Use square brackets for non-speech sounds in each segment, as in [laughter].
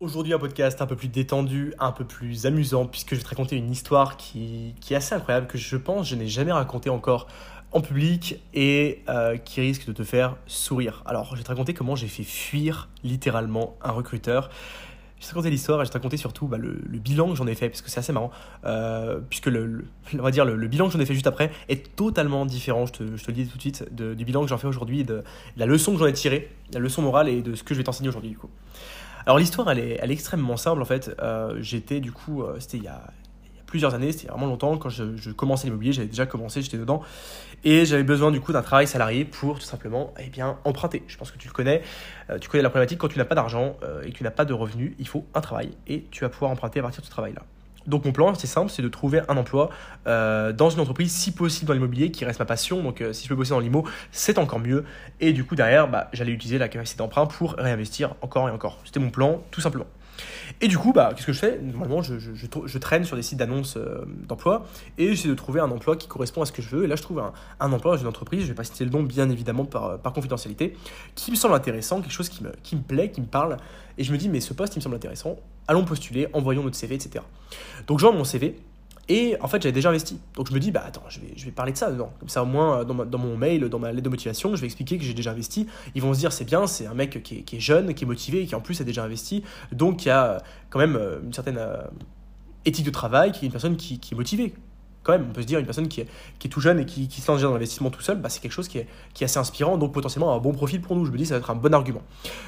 Aujourd'hui, un podcast un peu plus détendu, un peu plus amusant, puisque je vais te raconter une histoire qui, qui est assez incroyable, que je pense je n'ai jamais raconté encore en public et euh, qui risque de te faire sourire. Alors, je vais te raconter comment j'ai fait fuir littéralement un recruteur. Je vais te raconter l'histoire et je vais te raconter surtout bah, le, le, bilan que j'en ai fait, parce que c'est assez marrant, euh, puisque le, on va dire le, bilan que j'en ai fait juste après est totalement différent, je te, je te le dis tout de suite, du bilan que j'en fais aujourd'hui, de, de la leçon que j'en ai tirée, la leçon morale et de ce que je vais t'enseigner aujourd'hui du coup. Alors l'histoire, elle est, extrêmement simple en fait. Euh, J'étais du coup, euh, c'était il, y a plusieurs années, c'était vraiment longtemps, quand je, commençais l'immobilier, j'avais déjà commencé, j'étais dedans, et j'avais besoin du coup d'un travail salarié pour tout simplement eh bien, emprunter. Je pense que tu le connais, euh, tu connais la problématique, quand tu n'as pas d'argent et que tu n'as pas de revenus, il faut un travail, et tu vas pouvoir emprunter à partir de ce travail-là. Donc mon plan, c'est simple, c'est de trouver un emploi euh, dans une entreprise, si possible dans l'immobilier, qui reste ma passion. Donc euh, si je peux bosser dans l'IMO, c'est encore mieux. Et du coup derrière, bah, j'allais utiliser la capacité d'emprunt pour réinvestir encore et encore. C'était mon plan, tout simplement. Et du coup, bah, qu'est-ce que je fais? Normalement, je, traîne sur des sites d'annonces euh, d'emploi et j'essaie de trouver un emploi qui correspond à ce que je veux. Et là, je trouve un, un emploi dans une entreprise, je ne vais pas citer le nom, bien évidemment, par, par confidentialité, qui me semble intéressant, quelque chose qui me, qui me plaît, qui me parle. Et je me dis, mais ce poste, il me semble intéressant, allons postuler, envoyons notre CV, etc. Donc, j'envoie mon CV. Et en fait, j'avais déjà investi. Donc je me dis, bah attends, je vais, je vais parler de ça dedans. Comme ça, au moins, dans, ma, dans mon mail, dans ma lettre de motivation, je vais expliquer que j'ai déjà investi. Ils vont se dire, c'est bien, c'est un mec qui est, jeune, qui est motivé qui en plus a déjà investi. Donc, qui a quand même une certaine éthique de travail, qui est une personne qui est motivée quand même, on peut se dire, une personne qui est, qui est tout jeune et qui, qui se lance dans l'investissement tout seul, bah, c'est quelque chose qui est, qui est assez inspirant, donc potentiellement un bon profil pour nous. Je me dis, ça va être un bon argument.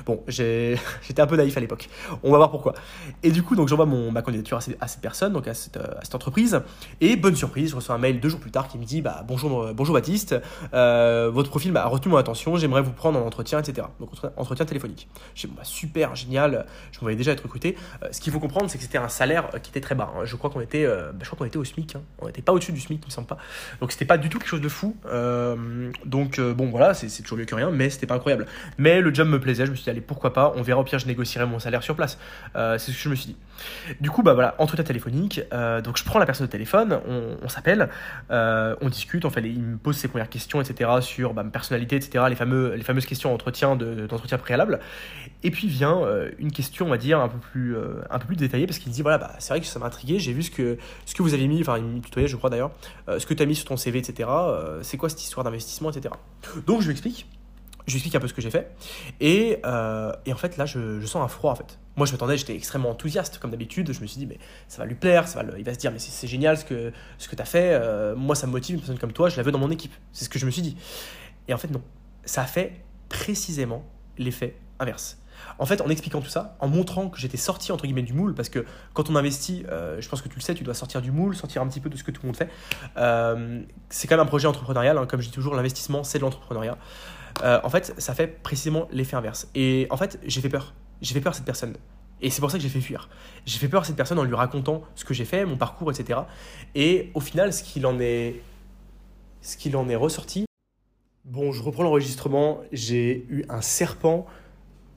Bon, [laughs] j'étais un peu naïf à l'époque. On va voir pourquoi. Et du coup, donc j'envoie ma candidature à, cette personne, donc à cette, à cette, entreprise. Et bonne surprise, je reçois un mail deux jours plus tard qui me dit, bah, bonjour, bonjour Baptiste, euh, votre profil a retenu mon attention, j'aimerais vous prendre en entretien, etc. Donc entretien téléphonique. Je dis, bah, super, génial, je me voyais déjà être recruté. Euh, ce qu'il faut comprendre, c'est que c'était un salaire qui était très bas. Hein. Je crois qu'on était, euh, bah, était au SMIC. Hein. Pas au-dessus du SMIC, il me semble pas. Donc c'était pas du tout quelque chose de fou. Euh, donc euh, bon voilà, c'est toujours mieux que rien, mais c'était pas incroyable. Mais le job me plaisait, je me suis dit allez pourquoi pas, on verra au pire je négocierai mon salaire sur place. Euh, c'est ce que je me suis dit. Du coup bah voilà, entretien téléphonique, euh, donc je prends la personne au téléphone, on, s'appelle, euh, on discute, on fait il me pose ses premières questions etc sur bah, ma personnalité etc, les, les fameuses questions d'entretien d'entretien de, préalable. Et puis vient une question on va dire un peu plus, un peu plus détaillée parce qu'il me dit voilà bah, c'est vrai que ça m'a intrigué, j'ai vu ce que, ce que vous avez mis, enfin il me tutoyait je crois d'ailleurs, euh, ce que tu as mis sur ton CV, etc. Euh, c'est quoi cette histoire d'investissement, etc. Donc je lui explique. Je lui explique un peu ce que j'ai fait. Et, euh, et, en fait, là, je, je, sens un froid, en fait. Moi, je m'attendais, j'étais extrêmement enthousiaste, comme d'habitude. Je me suis dit, mais ça va lui plaire, ça va il va se dire, mais c'est génial ce que, ce que tu as fait. Euh, moi, ça me motive, une personne comme toi, je la veux dans mon équipe. C'est ce que je me suis dit. Et en fait, non. Ça a fait précisément l'effet inverse. En fait, en expliquant tout ça, en montrant que j'étais sorti entre guillemets du moule, parce que quand on investit, euh, je pense que tu le sais, tu dois sortir du moule, sortir un petit peu de ce que tout le monde fait. Euh, c'est quand même un projet entrepreneurial, hein, comme je dis toujours, l'investissement c'est de l'entrepreneuriat. En fait, ça fait précisément l'effet inverse. Et en fait, j'ai fait peur. J'ai fait peur à cette personne. Et c'est pour ça que j'ai fait fuir. J'ai fait peur à cette personne en lui racontant ce que j'ai fait, mon parcours, etc. Et au final, ce qu'il en est, ce qu'il en est ressorti. Bon, je reprends l'enregistrement. J'ai eu un serpent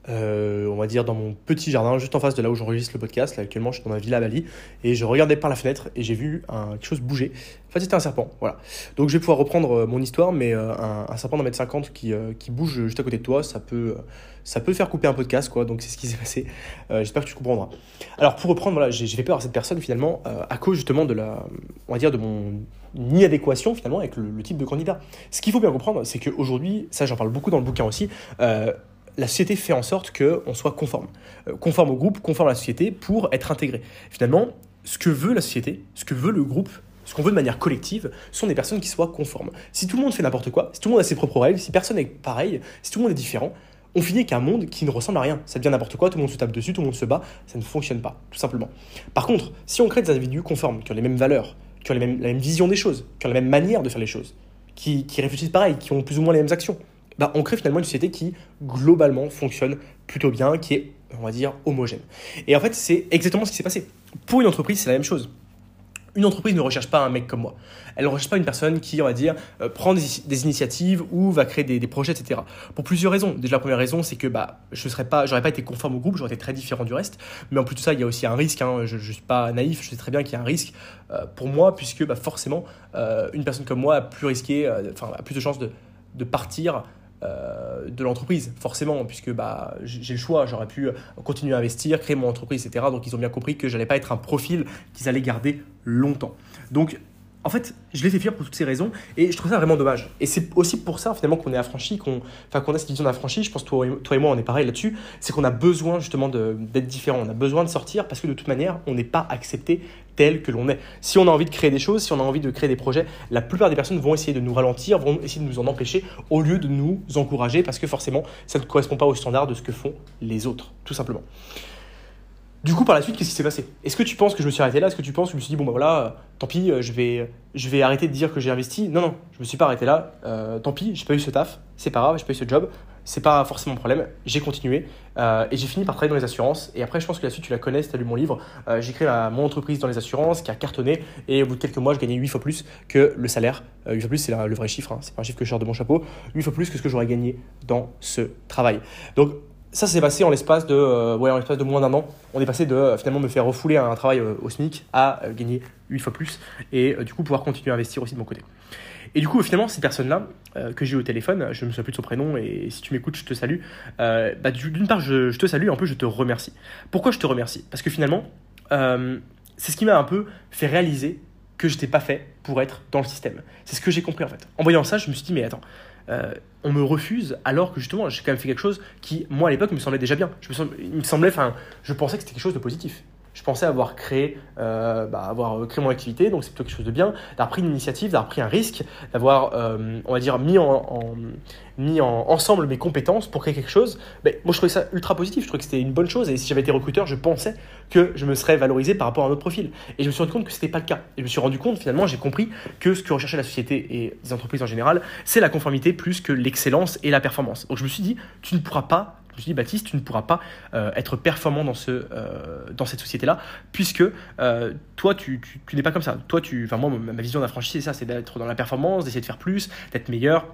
euh, on va dire dans mon petit jardin, juste en face de là où j'enregistre le podcast. Là, actuellement, je suis dans ma villa à Bali et je regardais par la fenêtre et j'ai vu quelque chose bouger. En fait, c'était un serpent. Voilà. Donc, je vais pouvoir reprendre euh, mon histoire, mais euh, un, serpent d'un mètre cinquante qui, bouge juste à côté de toi, ça peut, ça peut faire couper un podcast, quoi. Donc, c'est ce qui s'est passé. J'espère que tu comprendras. Alors, pour reprendre, voilà, j'ai fait peur à cette personne finalement à cause justement de la, on va dire, de mon inadéquation finalement avec le, le type de candidat. Ce qu'il faut bien comprendre, c'est qu'aujourd'hui, ça, j'en parle beaucoup dans le bouquin aussi la société fait en sorte qu'on soit conforme. Euh, conforme au groupe, conforme à la société pour être intégré. Finalement, ce que veut la société, ce que veut le groupe, ce qu'on veut de manière collective, sont des personnes qui soient conformes. Si tout le monde fait n'importe quoi, si tout le monde a ses propres règles, si personne n'est pareil, si tout le monde est différent, on finit qu'un monde qui ne ressemble à rien. Ça devient n'importe quoi, tout le monde se tape dessus, tout le monde se bat, ça ne fonctionne pas, tout simplement. Par contre, si on crée des individus conformes, qui ont les mêmes valeurs, qui ont les mêmes, la même vision des choses, qui ont la même manière de faire les choses, qui, qui réfléchissent pareil, qui ont plus ou moins les mêmes actions, bah, on crée finalement une société qui, globalement, fonctionne plutôt bien, qui est, on va dire, homogène. Et en fait, c'est exactement ce qui s'est passé. Pour une entreprise, c'est la même chose. Une entreprise ne recherche pas un mec comme moi. Elle ne recherche pas une personne qui, on va dire, euh, prend des, initiatives ou va créer des, des, projets, etc. Pour plusieurs raisons. Déjà, la première raison, c'est que bah, je n'aurais pas, pas été conforme au groupe, j'aurais été très différent du reste. Mais en plus de ça, il y a aussi un risque. Hein. Je ne suis pas naïf, je sais très bien qu'il y a un risque euh, pour moi, puisque bah, forcément, euh, une personne comme moi a plus risqué, enfin, a plus de chances de, de partir euh, de l'entreprise, forcément, puisque bah, j'ai le choix, j'aurais pu continuer à investir, créer mon entreprise, etc. Donc ils ont bien compris que j'allais pas être un profil qu'ils allaient garder longtemps. Donc en fait, je l'ai fait fuir pour toutes ces raisons et je trouve ça vraiment dommage. Et c'est aussi pour ça finalement qu'on est affranchi, qu'on enfin, a cette vision d'affranchi. Je pense que toi, et moi, on est pareil là-dessus. C'est qu'on a besoin justement d'être différent. On a besoin de sortir parce que de toute manière, on n'est pas accepté tel que l'on est. Si on a envie de créer des choses, si on a envie de créer des projets, la plupart des personnes vont essayer de nous ralentir, vont essayer de nous en empêcher au lieu de nous encourager parce que forcément, ça ne correspond pas aux standards de ce que font les autres, tout simplement. Du coup, par la suite, qu'est-ce qui s'est passé? Est-ce que tu penses que je me suis arrêté là? Est-ce que tu penses que je me suis dit, bon, bah voilà, tant pis, euh, je vais, je vais arrêter de dire que j'ai investi? Non, non, je me suis pas arrêté là. Euh, tant pis, j'ai pas eu ce taf, c'est pas grave, j'ai pas eu ce job, c'est pas forcément un problème. J'ai continué euh, et j'ai fini par travailler dans les assurances. Et après, je pense que la suite, tu la connais si tu as lu mon livre. j'ai créé mon entreprise dans les assurances qui a cartonné et au bout de quelques mois, je gagnais 8 fois plus que le salaire. 8 fois plus, c'est le vrai chiffre, hein, c'est pas un chiffre que je sors de mon chapeau. 8 fois plus que ce que j'aurais gagné dans ce travail. Donc, ça s'est passé en l'espace de, euh, de moins d'un an. On est passé de euh, finalement me faire refouler un travail euh, au SMIC à gagner 8 fois plus et du coup pouvoir continuer à investir aussi de mon côté. Et du coup, finalement, ces personnes-là que j'ai eu au téléphone, je ne me souviens plus de son prénom et si tu m'écoutes, je te salue. bah, d'une part, je, je, te salue et en plus, je te remercie. Pourquoi je te remercie? Parce que finalement, c'est ce qui m'a un peu fait réaliser que je n'étais pas fait pour être dans le système. C'est ce que j'ai compris en fait. En voyant ça, je me suis dit, mais attends, euh, on me refuse alors que justement j'ai quand même fait quelque chose qui moi à l'époque me semblait déjà bien. Je me enfin, je pensais que c'était quelque chose de positif. Je pensais avoir créé, euh, bah, avoir créé mon activité, donc c'est plutôt quelque chose de bien, d'avoir pris une initiative, d'avoir pris un risque, d'avoir, euh, on va dire, mis en mis en, ensemble mes compétences pour créer quelque chose, mais moi je trouvais ça ultra positif, je trouvais que c'était une bonne chose et si j'avais été recruteur, je pensais que je me serais valorisé par rapport à un autre profil. Et je me suis rendu compte que ce n'était pas le cas. Et je me suis rendu compte finalement, j'ai compris que ce que recherchait la société et les entreprises en général, c'est la conformité plus que l'excellence et la performance. Donc je me suis dit, tu ne pourras pas je me suis dit, Baptiste, tu ne pourras pas euh, être performant euh, dans cette société-là, puisque euh, toi, tu, tu, n'es pas comme ça. Toi, tu, moi, ma vision d'affranchi, c'est ça, c'est d'être dans la performance, d'essayer de faire plus, d'être meilleur,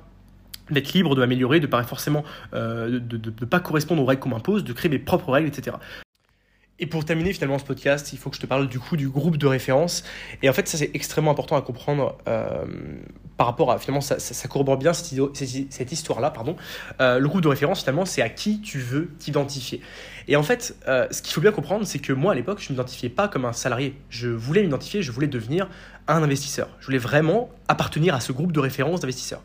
d'être libre, de m'améliorer, de pas forcément euh, de ne pas correspondre aux règles qu'on m'impose, de créer mes propres règles, etc. Et pour terminer finalement ce podcast, il faut que je te parle du coup du groupe de référence. Et en fait, ça c'est extrêmement important à comprendre euh, par rapport à finalement ça, ça, corrobore bien cette, histoire-là. Pardon. Euh, le groupe de référence finalement, c'est à qui tu veux t'identifier. Et en fait, ce qu'il faut bien comprendre, c'est que moi à l'époque, je ne m'identifiais pas comme un salarié. Je voulais m'identifier, je voulais devenir un investisseur. Je voulais vraiment appartenir à ce groupe de référence d'investisseurs.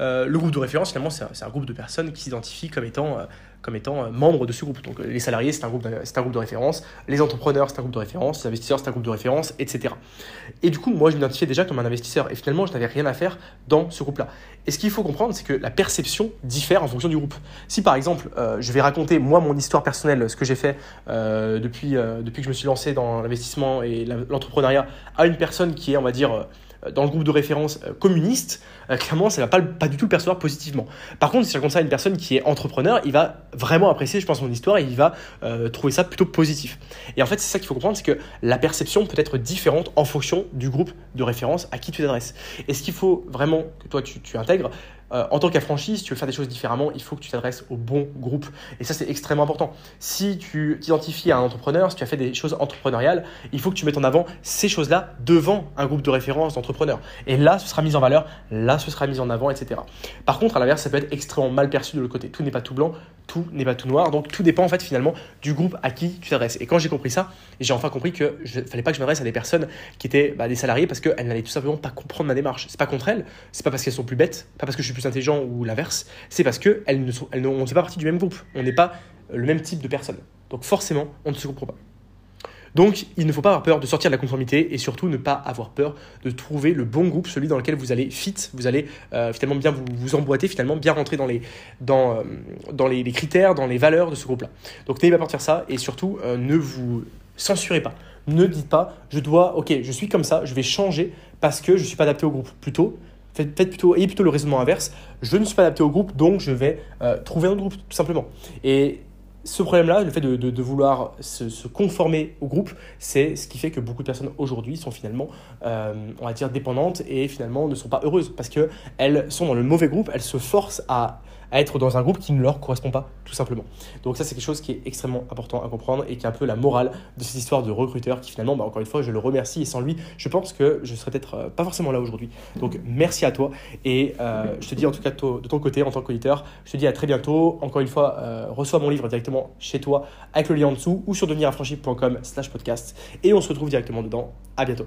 Euh, le groupe de référence, finalement, c'est un, groupe de personnes qui s'identifient comme étant, euh, comme étant euh, membres de ce groupe. Donc les salariés, c'est un, groupe de, référence, les entrepreneurs, c'est un groupe de référence, les investisseurs, c'est un groupe de référence, etc. Et du coup, moi, je m'identifiais déjà comme un investisseur. Et finalement, je n'avais rien à faire dans ce groupe-là. Et ce qu'il faut comprendre, c'est que la perception diffère en fonction du groupe. Si par exemple, je vais raconter moi mon histoire personnelle, ce que j'ai fait depuis, depuis que je me suis lancé dans l'investissement et l'entrepreneuriat, à une personne qui est, on va dire, dans le groupe de référence euh, communiste, euh, clairement, ça ne va pas, pas du tout le percevoir positivement. Par contre, si je ça à une personne qui est entrepreneur, il va vraiment apprécier, je pense, mon histoire et il va euh, trouver ça plutôt positif. Et en fait, c'est ça qu'il faut comprendre, c'est que la perception peut être différente en fonction du groupe de référence à qui tu t'adresses. Et ce qu'il faut vraiment que toi, tu, tu intègres, euh, en tant qu'affranchi, si tu veux faire des choses différemment, il faut que tu t'adresses au bon groupe. Et ça, c'est extrêmement important. Si tu t'identifies à un entrepreneur, si tu as fait des choses entrepreneuriales, il faut que tu mettes en avant ces choses-là devant un groupe de référence d'entrepreneurs. Et là, ce sera mis en valeur, là, ce sera mis en avant, etc. Par contre, à l'inverse, ça peut être extrêmement mal perçu de l'autre côté. Tout n'est pas tout blanc, tout n'est pas tout noir. Donc, tout dépend en fait finalement du groupe à qui tu t'adresses. Et quand j'ai compris ça, j'ai enfin compris que ne fallait pas que je m'adresse à des personnes qui étaient bah, des salariés parce qu'elles n'allaient tout simplement pas comprendre ma démarche. C'est pas contre elles, c'est pas parce qu'elles sont plus bêtes, pas parce que je suis plus intelligent ou l'inverse, c'est parce que elles ne sont, on ne fait pas partie du même groupe. On n'est pas le même type de personne. Donc forcément, on ne se comprend pas. Donc, il ne faut pas avoir peur de sortir de la conformité et surtout ne pas avoir peur de trouver le bon groupe, celui dans lequel vous allez fit, vous allez euh, finalement bien vous, vous, emboîter, finalement bien rentrer dans les, dans, euh, dans les, critères, dans les valeurs de ce groupe-là. Donc, n'ayez pas peur de faire ça et surtout euh, ne vous censurez pas. Ne dites pas, je dois, ok, je suis comme ça, je vais changer parce que je ne suis pas adapté au groupe. Plutôt, faites, plutôt, ayez plutôt le raisonnement inverse. Je ne suis pas adapté au groupe, donc je vais trouver un autre groupe, tout simplement. Et ce problème-là, le fait de, vouloir se, conformer au groupe, c'est ce qui fait que beaucoup de personnes aujourd'hui sont finalement, euh, on va dire, dépendantes et finalement ne sont pas heureuses parce qu'elles sont dans le mauvais groupe, elles se forcent à, à être dans un groupe qui ne leur correspond pas, tout simplement. Donc ça, c'est quelque chose qui est extrêmement important à comprendre et qui est un peu la morale de cette histoire de recruteur qui finalement, bah, encore une fois, je le remercie et sans lui, je pense que je serais peut-être euh, pas forcément là aujourd'hui. Donc merci à toi et euh, je te dis en tout cas de ton côté, en tant qu'auditeur, je te dis à très bientôt. Encore une fois, euh, reçois mon livre directement chez toi avec le lien en dessous ou sur deveniraffranchi.com slash podcast et on se retrouve directement dedans. À bientôt.